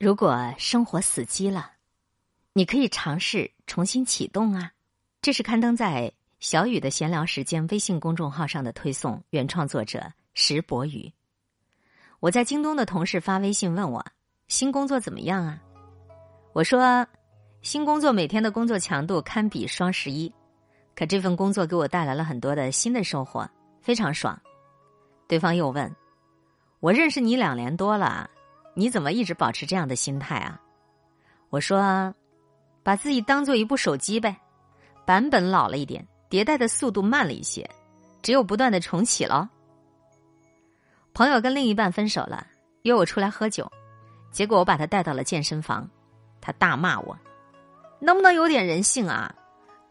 如果生活死机了，你可以尝试重新启动啊！这是刊登在小雨的闲聊时间微信公众号上的推送，原创作者石博宇。我在京东的同事发微信问我新工作怎么样啊？我说新工作每天的工作强度堪比双十一，可这份工作给我带来了很多的新的收获，非常爽。对方又问我认识你两年多了。你怎么一直保持这样的心态啊？我说，把自己当做一部手机呗，版本老了一点，迭代的速度慢了一些，只有不断的重启喽。朋友跟另一半分手了，约我出来喝酒，结果我把他带到了健身房，他大骂我，能不能有点人性啊？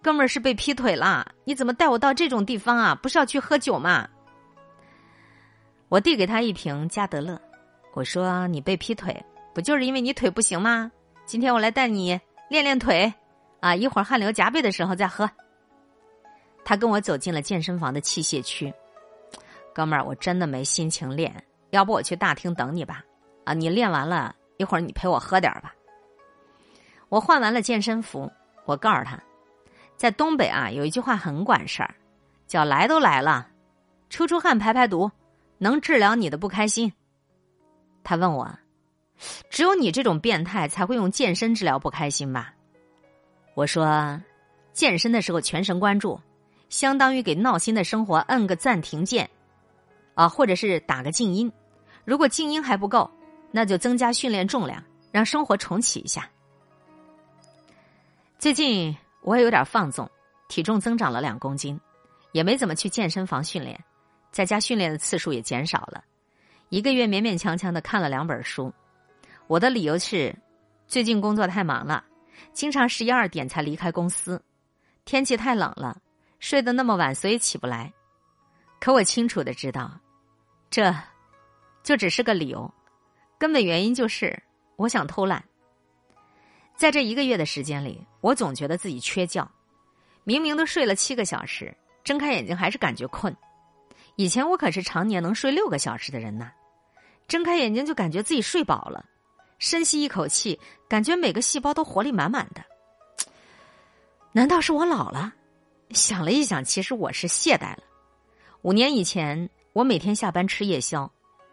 哥们儿是被劈腿了，你怎么带我到这种地方啊？不是要去喝酒吗？我递给他一瓶加德乐。我说你被劈腿，不就是因为你腿不行吗？今天我来带你练练腿，啊，一会儿汗流浃背的时候再喝。他跟我走进了健身房的器械区，哥们儿，我真的没心情练，要不我去大厅等你吧？啊，你练完了一会儿你陪我喝点吧。我换完了健身服，我告诉他，在东北啊有一句话很管事儿，叫来都来了，出出汗排排毒，能治疗你的不开心。他问我：“只有你这种变态才会用健身治疗不开心吧？”我说：“健身的时候全神贯注，相当于给闹心的生活摁个暂停键，啊，或者是打个静音。如果静音还不够，那就增加训练重量，让生活重启一下。”最近我也有点放纵，体重增长了两公斤，也没怎么去健身房训练，在家训练的次数也减少了。一个月勉勉强强的看了两本书，我的理由是，最近工作太忙了，经常十一二点才离开公司，天气太冷了，睡得那么晚，所以起不来。可我清楚的知道，这，就只是个理由，根本原因就是我想偷懒。在这一个月的时间里，我总觉得自己缺觉，明明都睡了七个小时，睁开眼睛还是感觉困。以前我可是常年能睡六个小时的人呐。睁开眼睛就感觉自己睡饱了，深吸一口气，感觉每个细胞都活力满满的。难道是我老了？想了一想，其实我是懈怠了。五年以前，我每天下班吃夜宵，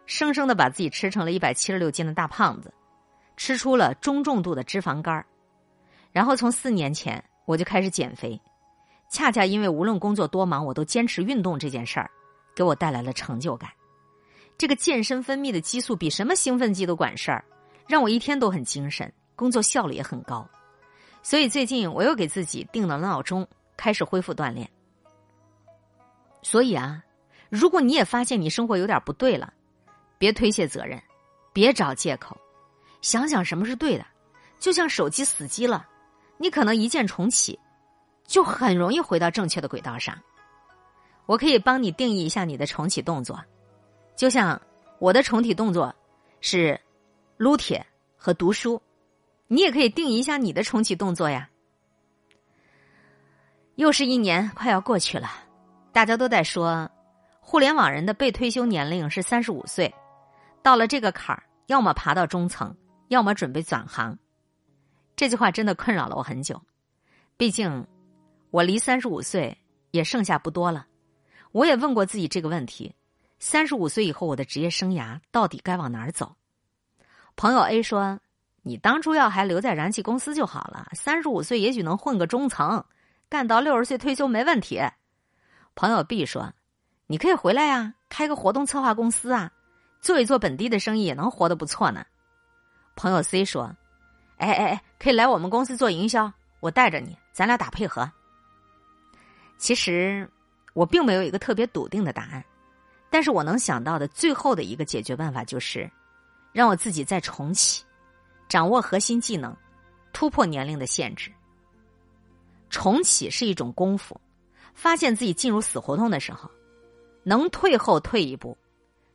生生的把自己吃成了一百七十六斤的大胖子，吃出了中重度的脂肪肝然后从四年前我就开始减肥，恰恰因为无论工作多忙，我都坚持运动这件事儿，给我带来了成就感。这个健身分泌的激素比什么兴奋剂都管事儿，让我一天都很精神，工作效率也很高。所以最近我又给自己定了闹钟，开始恢复锻炼。所以啊，如果你也发现你生活有点不对了，别推卸责任，别找借口，想想什么是对的。就像手机死机了，你可能一键重启，就很容易回到正确的轨道上。我可以帮你定义一下你的重启动作。就像我的重体动作是撸铁和读书，你也可以定一下你的重启动作呀。又是一年快要过去了，大家都在说，互联网人的被退休年龄是三十五岁，到了这个坎儿，要么爬到中层，要么准备转行。这句话真的困扰了我很久，毕竟我离三十五岁也剩下不多了。我也问过自己这个问题。三十五岁以后，我的职业生涯到底该往哪儿走？朋友 A 说：“你当初要还留在燃气公司就好了，三十五岁也许能混个中层，干到六十岁退休没问题。”朋友 B 说：“你可以回来呀，开个活动策划公司啊，做一做本地的生意也能活得不错呢。”朋友 C 说：“哎哎哎，可以来我们公司做营销，我带着你，咱俩打配合。”其实我并没有一个特别笃定的答案。但是我能想到的最后的一个解决办法就是，让我自己再重启，掌握核心技能，突破年龄的限制。重启是一种功夫，发现自己进入死胡同的时候，能退后退一步，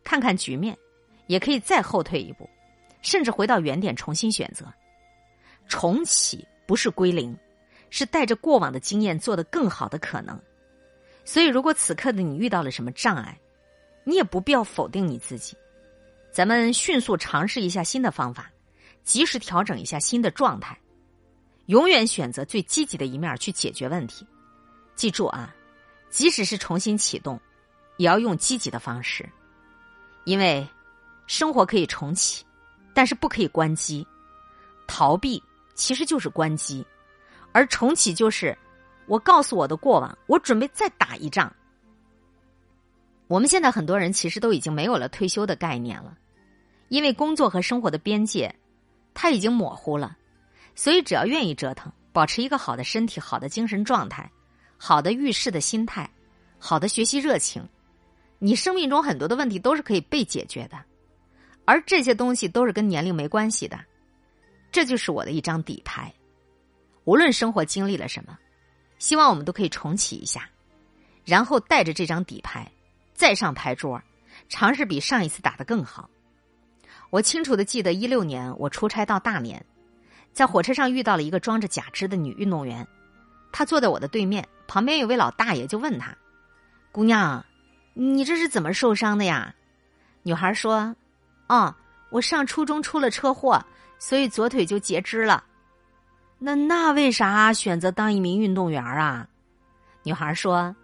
看看局面，也可以再后退一步，甚至回到原点重新选择。重启不是归零，是带着过往的经验做得更好的可能。所以，如果此刻的你遇到了什么障碍，你也不必要否定你自己，咱们迅速尝试一下新的方法，及时调整一下新的状态，永远选择最积极的一面去解决问题。记住啊，即使是重新启动，也要用积极的方式，因为生活可以重启，但是不可以关机。逃避其实就是关机，而重启就是我告诉我的过往，我准备再打一仗。我们现在很多人其实都已经没有了退休的概念了，因为工作和生活的边界，它已经模糊了。所以只要愿意折腾，保持一个好的身体、好的精神状态、好的遇事的心态、好的学习热情，你生命中很多的问题都是可以被解决的。而这些东西都是跟年龄没关系的，这就是我的一张底牌。无论生活经历了什么，希望我们都可以重启一下，然后带着这张底牌。再上牌桌，尝试比上一次打的更好。我清楚的记得，一六年我出差到大连，在火车上遇到了一个装着假肢的女运动员，她坐在我的对面，旁边有位老大爷就问她：“姑娘，你这是怎么受伤的呀？”女孩说：“哦，我上初中出了车祸，所以左腿就截肢了。”那那为啥选择当一名运动员啊？女孩说：“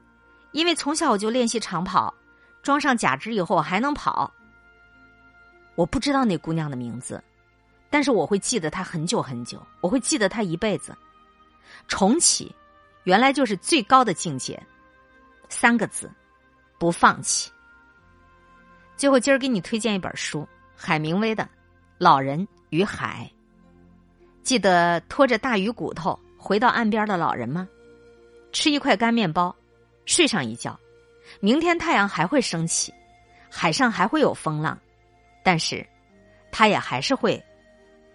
因为从小我就练习长跑。”装上假肢以后还能跑。我不知道那姑娘的名字，但是我会记得她很久很久，我会记得她一辈子。重启，原来就是最高的境界。三个字，不放弃。最后，今儿给你推荐一本书，海明威的《老人与海》。记得拖着大鱼骨头回到岸边的老人吗？吃一块干面包，睡上一觉。明天太阳还会升起，海上还会有风浪，但是，他也还是会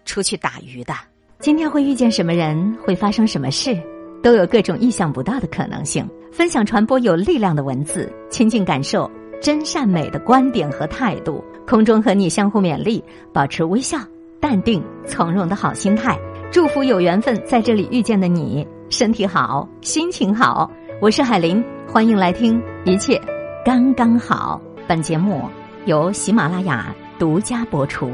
出去打鱼的。今天会遇见什么人，会发生什么事，都有各种意想不到的可能性。分享传播有力量的文字，亲近感受真善美的观点和态度。空中和你相互勉励，保持微笑、淡定、从容的好心态。祝福有缘分在这里遇见的你，身体好，心情好。我是海林。欢迎来听，一切刚刚好。本节目由喜马拉雅独家播出。